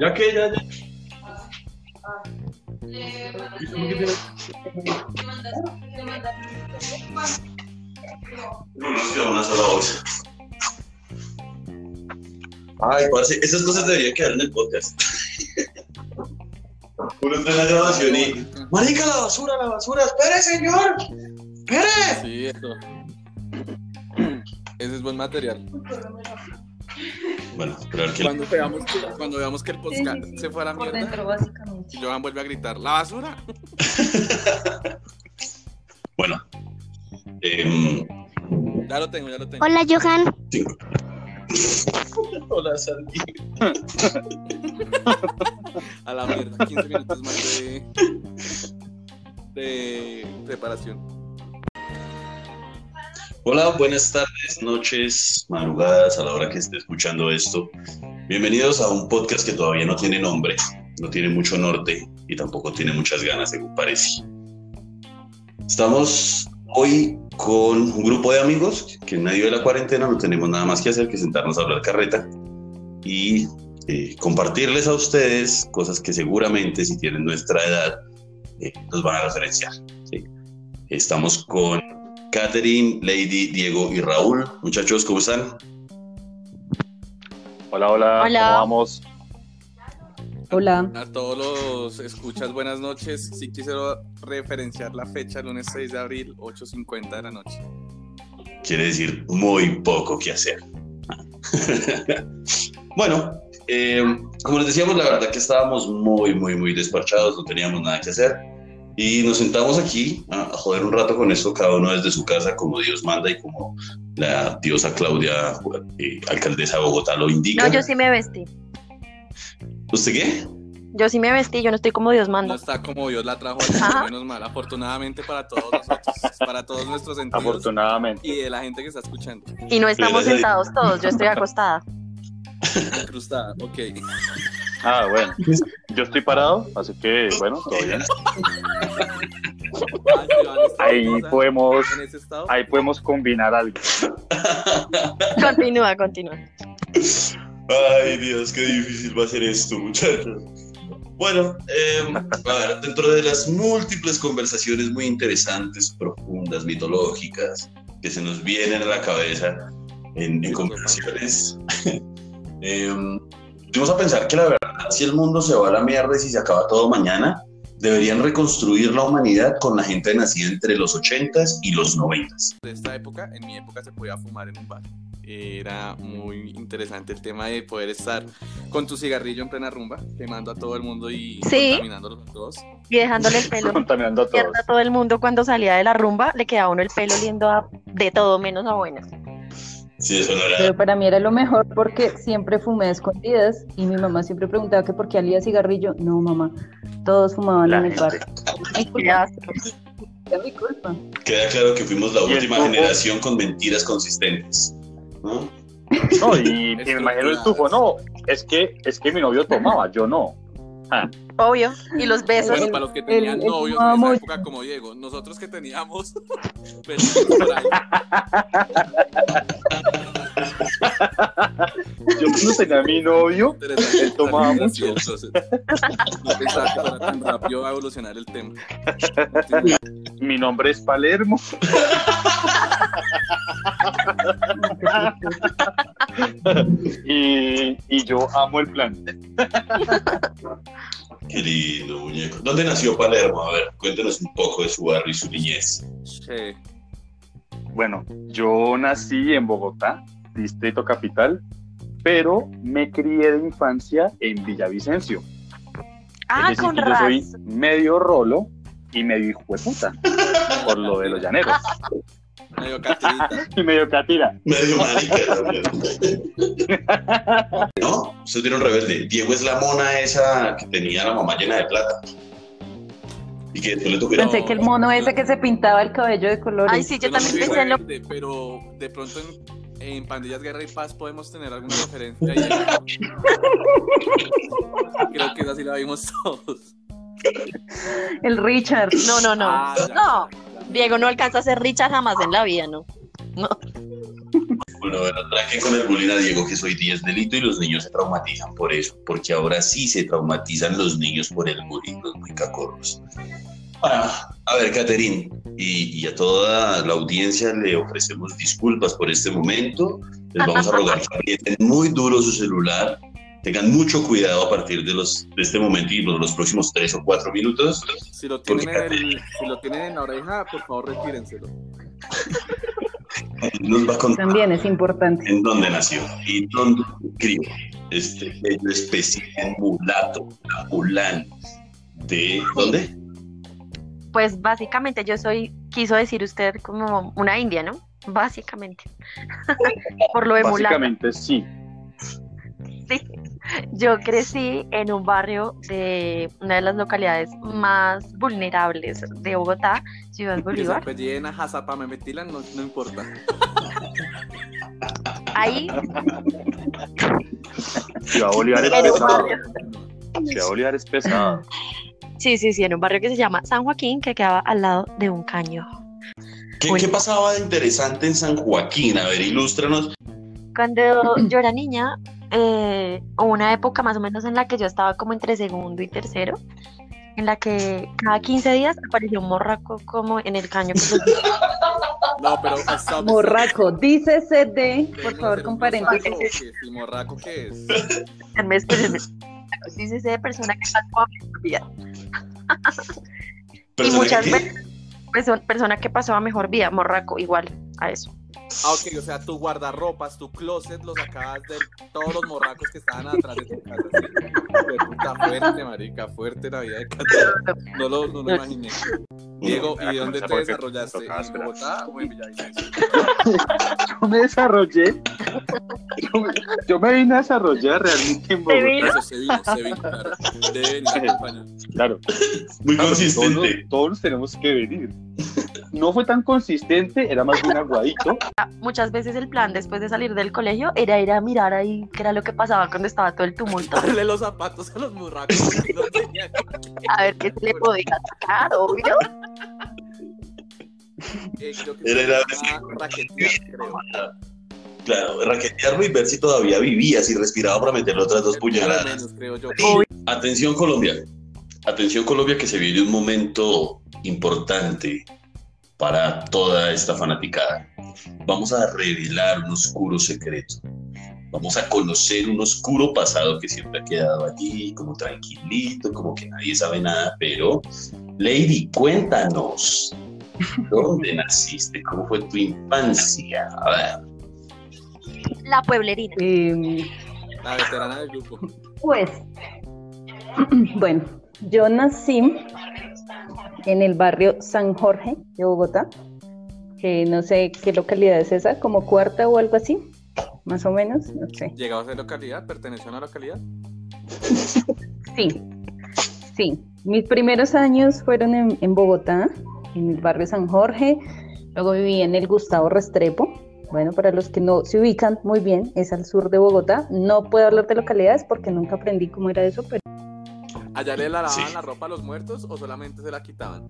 Ya que, ya, ya. No nos queda una sola bolsa. Ay, parce, esas cosas deberían quedar en el podcast. Uno está en la grabación y. Marica, la basura, la basura. ¡Espere, señor! ¡Espere! Sí, eso. Ese es buen material. Bueno, esperar que. Cuando veamos que, cuando veamos que el podcast Sí, sí, sí. se fue a la Por mierda, dentro, básicamente. Johan vuelve a gritar, ¡la basura! Bueno. em, Ya lo tengo, ya lo tengo. Hola, Johan. cinco. Hola, Sandy. A la mierda, 15 minutos más de, de preparación. Hola, buenas tardes, noches, madrugadas, a la hora que esté escuchando esto. Bienvenidos a un podcast que todavía no tiene nombre, no tiene mucho norte y tampoco tiene muchas ganas, según parece. Estamos hoy con un grupo de amigos que en medio de la cuarentena no tenemos nada más que hacer que sentarnos a hablar carreta y eh, compartirles a ustedes cosas que seguramente si tienen nuestra edad eh, nos van a referenciar. ¿sí? Estamos con Catherine, Lady, Diego y Raúl. Muchachos, ¿cómo están? Hola, hola, Hola. ¿cómo vamos? Hola. A todos los escuchas, buenas noches. Sí quisiera referenciar la fecha, lunes 6 de abril, 8.50 de la noche. Quiere decir muy poco que hacer. bueno, eh, como les decíamos, la verdad que estábamos muy, muy, muy despachados, no teníamos nada que hacer. Y nos sentamos aquí a, a joder un rato con esto, cada uno desde su casa, como Dios manda y como la diosa Claudia, eh, alcaldesa de Bogotá, lo indica. No, yo sí me vestí. ¿Usted qué? Yo sí me vestí, yo no estoy como Dios No manda. está como Dios la trajo, Ajá. menos mal, afortunadamente para todos nosotros, para todos nuestros sentidos Afortunadamente. y de la gente que está escuchando. Y no estamos sentados todos, yo estoy acostada. Incrustada, ok. Ah, bueno. Yo estoy parado, así que, bueno, todo bien. Ah, Iván, ¿está Ahí podemos, en ese estado? ahí podemos combinar algo. Continúa, continúa. Ay, Dios, qué difícil va a ser esto, muchachos. Bueno, eh, a ver, dentro de las múltiples conversaciones muy interesantes, profundas, mitológicas, que se nos vienen a la cabeza en, en conversaciones, eh, vamos a pensar que la verdad, si el mundo se va a la mierda y si se acaba todo mañana, deberían reconstruir la humanidad con la gente nacida entre los 80s y los 90s. de esta época, en mi época se podía fumar en un bar. Era muy interesante el tema de poder estar con tu cigarrillo en plena rumba, quemando a todo el mundo y Sí. contaminándolos a todos. Y dejándole el pelo Contaminando a todos. mierda a todo el mundo cuando salía de la rumba, le quedaba a uno el pelo oliendo a de todo menos a buenas. Sí, eso no era... Pero para mí era lo mejor porque siempre fumé a escondidas y mi mamá siempre preguntaba que por qué olía cigarrillo. No, mamá, todos fumaban La en el bar. Era mi culpa. Queda claro que fuimos la última generación con mentiras consistentes. ¿no? No, y, y me imagino el tufo, no, es que, es que mi novio tomaba, yo no. Ah, Obvio. Y los besos. Bueno, para los que tenían el novios en esa época como Diego, nosotros que teníamos yo cuando tenía a mi novio, Él tomaba mucho. No pensaba que fuera tan rápido a evolucionar el tema. mi nombre es Palermo. y, y yo amo el plan. Qué lindo, muñeco. ¿Dónde nació Palermo? A ver, cuéntenos un poco de su barrio y su niñez. Sí. Bueno, yo nací en Bogotá, distrito capital, pero me crié de infancia en Villavicencio. Ah, es decir, con que yo soy medio rolo y medio hijo de puta, por lo de los llaneros. Medio catirita. Y medio catira. Medio marica. ¿No? Ustedes vieron rebelde. Diego es la mona esa que tenía la mamá llena de plata. Y que después le a- Pensé que el mono ese que se pintaba el cabello de colores. Ay, sí, yo también pensé en lo Pero de pronto en, en Pandillas Guerra y Paz podemos tener alguna referencia. Creo que esa sí la vimos todos. El Richard. No, no, no. Ah, No. Diego no alcanza a ser Richard jamás en la vida, ¿no? No. Bueno, con el bullying a Diego que soy 10 delito y los niños se traumatizan por eso, porque ahora sí se traumatizan los niños por el bullying, los muy cacorros. Ah, a ver, Caterín, y, y a toda la audiencia le ofrecemos disculpas por este momento. Les vamos a rogar que aprieten muy duro su celular. Tengan mucho cuidado a partir de, los, de este momento y los, los próximos tres o cuatro minutos. Si lo tienen el- si lo tienen en la oreja, por favor retírenselo. Nos va a contar También es importante. en dónde nació y dónde crió este bello espécimen mulato, capulán. ¿De dónde? Pues básicamente yo soy, quiso decir usted como una india, ¿no? Básicamente. Por lo de mulato. Básicamente sí. Sí. Yo crecí en un barrio de una de las localidades más vulnerables de Bogotá, Ciudad Que se Bolívar. apelliden a Hazapa Memetilan, no, no importa. Ahí, Ciudad Bolívar es en barrio, Ciudad Bolívar es pesado. sí, sí, sí, en un barrio que se llama San Joaquín, que quedaba al lado de un caño. ¿Qué, qué pasaba de interesante en San Joaquín? A ver, ilústranos. Cuando yo era niña, eh, una época más o menos en la que yo estaba como entre segundo y tercero, en la que cada 15 días apareció un morraco como en el caño. que los- No, pero stop, stop. Morraco, dícese de, por ¿Debemos favor, qué? ¿Y morraco qué es? Dice de persona que pasó a mejor vida. Y ¿Persona muchas veces, perso- persona que pasó a mejor vida, morraco, igual a eso. Ah, ok, o sea, tu guardarropas, tu closet lo sacabas de todos los morracos que estaban atrás de tu casa. ¿sí? Puta fuerte, marica, fuerte la vida de Cata. No lo, no lo imaginé. Diego, ¿y dónde te desarrollaste? ¿En. Bogotá o en Villavicencio? Yo me desarrollé. Yo me, yo me vine a desarrollar realmente en Bogotá. vino? Eso se vino, se vino, claro. Debe venir a acompañar. Claro. Muy Claro, consistente. Todos, todos tenemos que venir. No fue tan consistente, era más bien aguadito. Muchas veces el plan después de salir del colegio era ir a mirar ahí qué era lo que pasaba cuando estaba todo el tumulto, Darle los zapatos a los no tenían. a ver qué se le podía sacar, obvio. Eh, creo que Era raquetear, creo. Claro, raquetearlo y ver si todavía vivía, si respiraba para meterle otras dos puñaladas. menos, creo yo. Atención Colombia. Atención Colombia que se viene un momento importante para toda esta fanaticada. Vamos a revelar un oscuro secreto. Vamos a conocer un oscuro pasado que siempre ha quedado allí, como tranquilito, como que nadie sabe nada, pero Lady, cuéntanos. ¿Dónde naciste? ¿Cómo fue tu infancia? A ver. La pueblerina. Eh, La veterana del grupo. Pues, bueno, yo nací en el barrio San Jorge de Bogotá, que no sé qué localidad es esa, como cuarta o algo así, más o menos, no sé. ¿Llegaba a ser localidad? ¿Perteneció a una localidad? Sí, sí. Mis primeros años fueron en, en Bogotá, en el barrio San Jorge, luego viví en el Gustavo Restrepo. Bueno, para los que no se ubican muy bien, es al sur de Bogotá. No puedo hablar de localidades porque nunca aprendí cómo era eso, pero ¿Allá le lavaban Sí. la ropa a los muertos o solamente se la quitaban?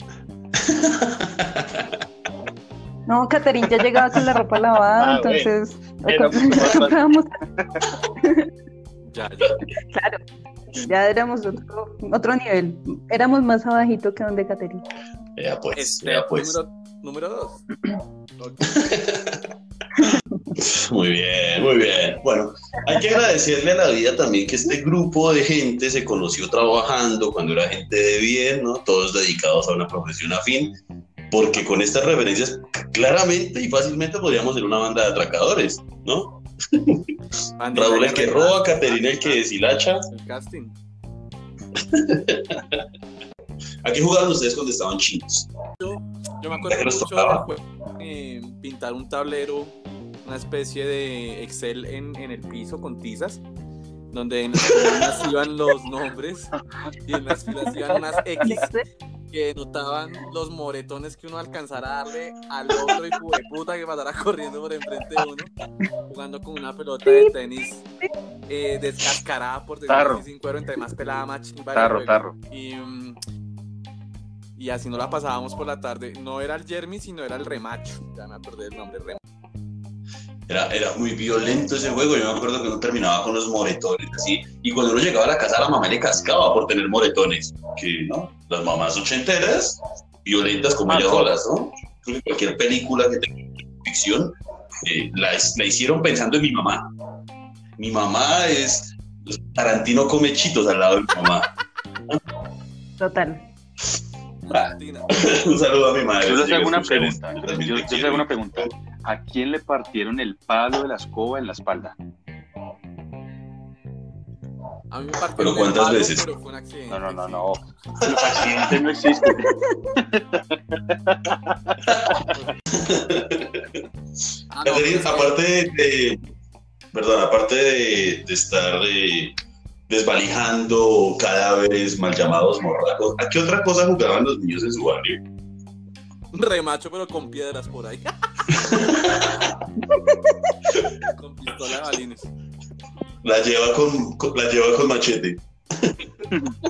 No, Caterín ya llegaba con la ropa lavada, Ah, entonces comprábamos, Ya, ya. claro, ya éramos otro, otro nivel, éramos más abajito que donde Caterín. Ya pues, Este, ya pues. número, número dos. Muy bien, muy bien. Bueno, hay que agradecerle a la vida también que este grupo de gente se conoció trabajando cuando era gente de bien, ¿no? Todos dedicados a una profesión afín, porque con estas referencias claramente y fácilmente podríamos ser una banda de atracadores, ¿no? Raúl el que roba, Caterina el que deshilacha. El casting. ¿A qué jugaban ustedes cuando estaban chinos? Yo me ¿Ya acuerdo que mucho juego, eh, pintar un tablero, una especie de Excel en, en el piso con tizas, donde en las columnas iban los nombres y en las filas iban unas X que denotaban los moretones que uno alcanzara a darle al otro y de puta que pasara corriendo por enfrente de uno, jugando con una pelota de tenis eh, descascarada por decirlo sin cuero, entre más pelada, más chimba Tarro, tarro. Y, mm, y así no la pasábamos por la tarde. No era el Jeremy, sino era el Remacho. Ya me acordé del nombre, Remacho. Era, era muy violento ese juego. Yo me acuerdo que uno terminaba con los moretones, así. Y cuando uno llegaba a la casa, la mamá le cascaba por tener moretones. Que, ¿no? Las mamás ochenteras, violentas como Ah, ellas no. solas, ¿no? Cualquier película que tenga ficción, eh, la, la hicieron pensando en mi mamá. Mi mamá es. Tarantino come chitos al lado de mi mamá. Total. Martina. Un saludo a mi madre. Yo les hago una pregunta. Yo, yo les hago una pregunta. ¿A quién le partieron el palo de la escoba en la espalda? A mí me partió ¿Pero el cuántas palo, veces? Pero fue un accidente. No, no, no, no. Los accidentes no existen. Ah, no, Caterina, pero es que- aparte de, de- perdón, aparte de, de estar eh, desvalijando cadáveres mal llamados morracos, ¿a qué otra cosa jugaban los niños en su barrio? Remacho, pero con piedras por ahí. con pistola de balines. La lleva con, con- la lleva con machete,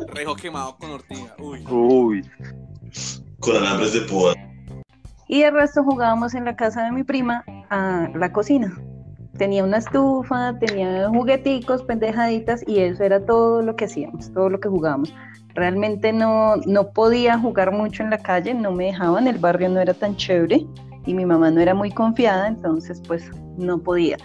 Rejo quemado con ortiga. Uy. Uy, con alambres de púa. Y el resto jugábamos en la casa de mi prima a la cocina. Tenía una estufa, tenía jugueticos, pendejaditas y eso era todo lo que hacíamos, todo lo que jugábamos. Realmente no, no podía jugar mucho en la calle, no me dejaban, el barrio no era tan chévere y mi mamá no era muy confiada, entonces pues no podía.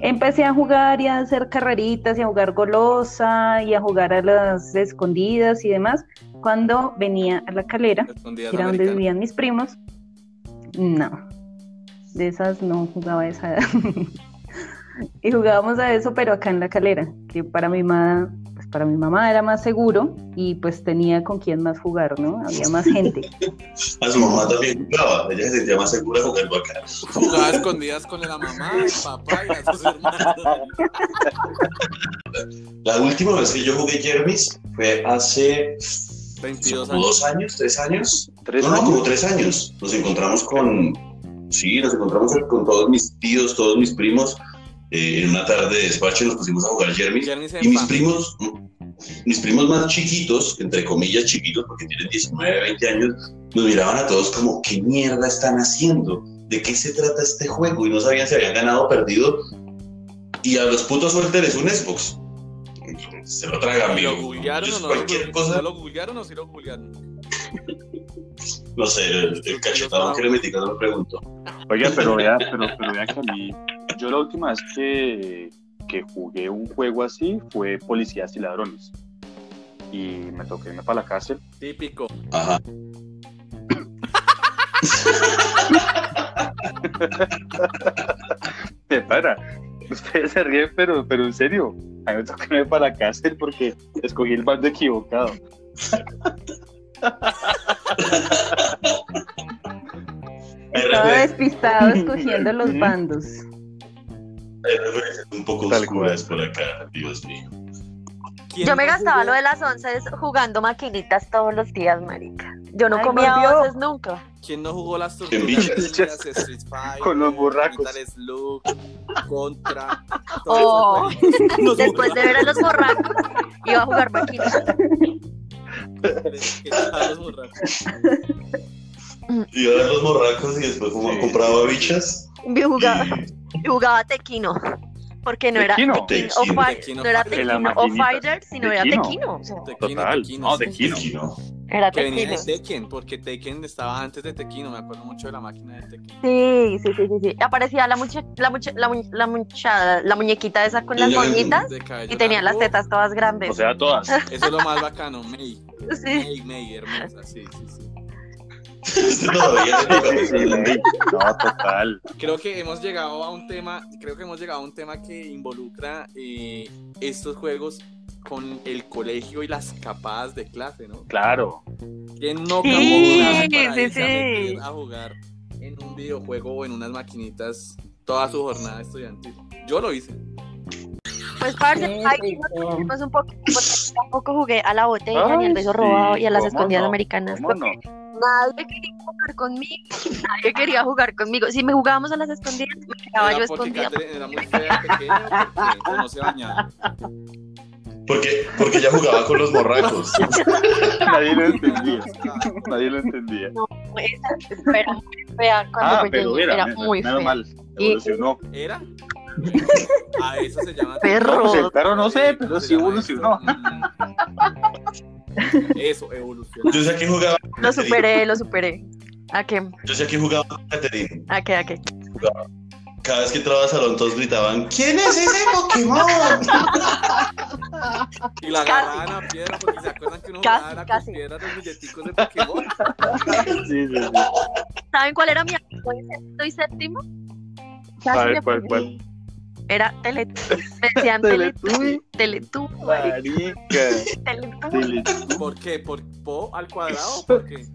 Empecé a jugar y a hacer carreritas y a jugar golosa y a jugar a las escondidas y demás cuando venía a la calera que era donde vivían mis primos. No, de esas no jugaba a esa edad. y jugábamos a eso, pero acá en la calera, que para mi mamá, para mi mamá era más seguro y pues tenía con quién más jugar, ¿no? Había más gente. A su mamá también jugaba, ella se sentía más segura jugando acá. Jugaba escondidas con la mamá, el papá y hermanas. La última vez que yo jugué Jermis fue hace 22 como años. dos años, tres años. tres No, no, como tres años. Nos encontramos con, sí, nos encontramos con todos mis tíos, todos mis primos. Eh, en una tarde de despacho nos pusimos a jugar en Y mis primos, mis primos más chiquitos, entre comillas chiquitos, porque tienen 19, 20 años, nos miraban a todos como, ¿qué mierda están haciendo? ¿De qué se trata este juego? Y no sabían si habían ganado o perdido. Y a los putos suélteles un Xbox. Se lo tragan, ¿Y ¿Lo amigo. googlearon o no? lo Cualquier googlearon? cosa, ¿No lo googlearon o sí lo googlearon? no sé, el, el cachetado que le metí no lo pregunto. Oiga, pero vea, pero, pero vea que a mí, yo la última vez que, que jugué un juego así fue Policías y Ladrones. Y me toqué irme para la cárcel. Típico. Ajá. Me para. Ustedes se ríen, pero, pero en serio. A mí me tocó irme para la cárcel porque escogí el bando equivocado. Estaba despistado escogiendo los bandos. Oscuras por acá, Dios mío. ¿Quién Yo me no gastaba jugó? lo de las once jugando maquinitas todos los días, marica. Yo no Ay, comía onces nunca. ¿Quién no jugó las ¿Quién tortugas bichas? ninjas, Street Fighter, Con los burracos. Slug, Contra? Oh. Después de ver a los borracos, iba a jugar maquinitas. burracos. ¿Qué tal los burracos? Iba a ver los morracos y después compraba bichas. Yo jugaba, y- yo jugaba tequino. Porque no era ¿Tequino? Tequino o Tequino. Fi- Tequino no era Tequino o. Fighter, sino era Tequino. Tequino. o sea, Tequino, Total. Tequino, No, sí. Tequino. Tequino. Era Que venía Tequino. de Tekken, porque Tekken estaba antes de Tequino, me acuerdo mucho de la máquina de Tekken. Sí, sí, sí, sí, sí. Aparecía la mucha, la mucha, la, mu- la mucha- la muñequita esa con las moñitas y tenía las tetas todas grandes. O sea, todas. Eso es lo más bacano, May. sí. May, May, hermosa, sí, sí, sí. Todavía no total. Creo que hemos llegado a un tema, creo que hemos llegado a un tema que involucra eh, estos juegos con el colegio y las escapadas de clase, ¿no? Claro. ¿Quién no Sí, para sí, a sí. meter a jugar en un videojuego o en unas maquinitas toda su jornada estudiantil? Yo lo hice. Pues, parce, ay, rico. pues un poco, porque tampoco jugué a la botella, ni al Ay, beso sí, robado y a las ¿cómo escondidas no? americanas. ¿Cómo no? Nadie quería jugar conmigo. Nadie quería jugar conmigo. Si me jugábamos a las escondidas, me quedaba yo Era escondida. Catherine era muy fea, pequeña, porque o no se bañaba. Porque, porque ella jugaba con los morracos. Nadie lo entendía. Nadie lo entendía. No, esa era muy fea cuando Ah, pequeña. pero era, muy fea. mal. Y- Evolucionó. ¿Era? A eso se llama. Perro. No, pues el perro no sé, ¿Cómo pero sí evolucionó. Eso? Evolucionó. Yo sé a qué jugaba. Lo superé, lo superé. ¿A qué? Yo sé a qué jugaba Catherine. ¿A qué? ¿A qué? Cada vez que entraba al salón todos gritaban, ¿quién es ese Pokémon? Y la agarraban a piedra porque se acuerdan que uno Casi, jugaba casi. con piedras los billeticos de Pokémon. Sí, sí, sí. ¿Saben cuál era mi amigo en sexto y séptimo? A Casi ¿cuál, cuál? Era Teletubby. Me decían Teletubby. Teletubby. Marica. Teletubby. Tele- ¿Por qué? ¿Por po al cuadrado? ¿Por qué?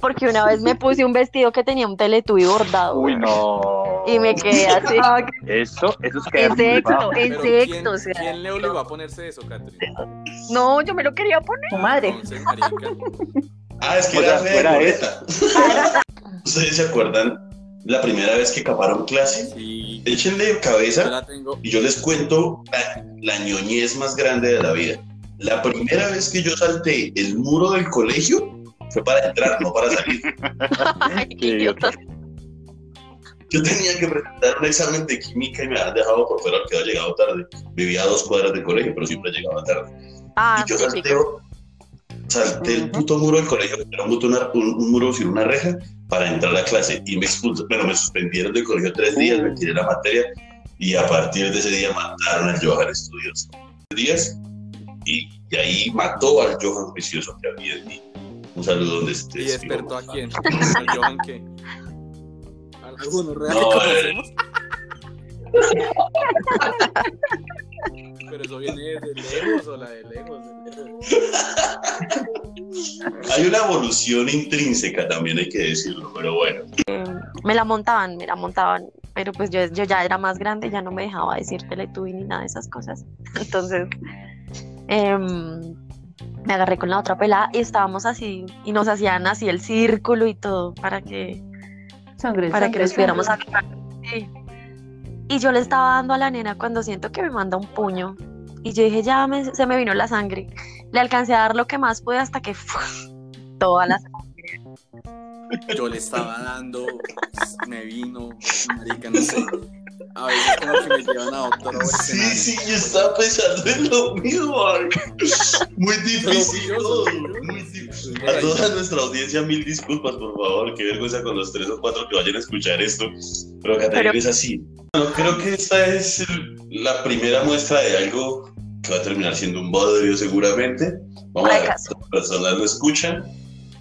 Porque una vez me puse un vestido que tenía un Teletubby bordado. Uy, no. Y me quedé así. Eso, eso es que en Pero ¿quién, sexto. O sea, ¿quién le obligó a ponerse eso, Catherine? no, yo me lo quería poner. Tu madre. Entonces, marica. Ah, es que O era sea, de fuera boleta. ¿Ustedes se acuerdan la primera vez que caparon clase? Sí, Échenle yo cabeza la tengo. y yo les cuento la, la ñoñez más grande de la vida. La primera vez que yo salté el muro del colegio fue para entrar, no para salir. Ay, Qué idiota. Yo tenía que presentar un examen de química y me habían dejado por fuera porque había llegado tarde. Vivía a dos cuadras del colegio, pero siempre llegaba tarde. Ah, y yo sí, salté, salté el puto muro del colegio, era un, un- un muro sin una reja, para entrar a clase. Y me expulsaron, bueno, me suspendieron del colegio tres días, me tiré la materia. Y a partir de ese día mataron al Johan Estudios. Tres días. Y, y ahí mató al Johan Vicioso que había en mí. Un saludo donde ¿Y estés. despertó a quién? ¿Al Johan qué? ¿Alguno real que No? Pero eso viene de lejos o la de lejos. de lejos. Hay una evolución intrínseca también, hay que decirlo, pero bueno. me la montaban, me la montaban, pero pues yo, yo ya era más grande, ya no me dejaba decir Teletubby ni nada de esas cosas. Entonces, em, me agarré con la otra pelada y estábamos así, y nos hacían así el círculo y todo para que, Sangre, para sangre, que nos pudiéramos. Sí. Y yo le estaba dando a la nena cuando siento que me manda un puño. Y yo dije, ya me- se me vino la sangre. Le alcancé a dar lo que más pude hasta que toda la Yo le estaba dando, me vino, marica, no sé. A veces como que me llevan a otro Sí, escenario. sí, yo estaba pensando en lo mismo. Muy difícil Pero todo. curioso. Muy difícil. A toda nuestra audiencia, mil disculpas, por favor. Qué vergüenza con los tres o cuatro que vayan a escuchar esto. Pero Pero- es así. Bueno, creo que esta es la primera muestra de algo que va a terminar siendo un bodrio seguramente. Vamos a ver cuántas personas lo escuchan.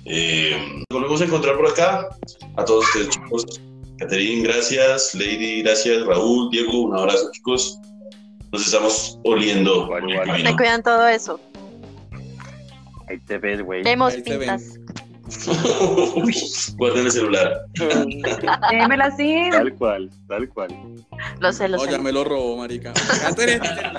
Eh, nos volvemos a encontrar por acá. A todos ustedes, chicos. Caterine, gracias. Lady, gracias. Raúl, Diego, un abrazo, chicos. Nos estamos oliendo. Me cuidan todo eso. Ahí te ves, güey. Vemos Ahí pintas. Guarden el celular. Démela así. Tal cual, tal cual. Los celos. Oh, ya me lo robó, marica.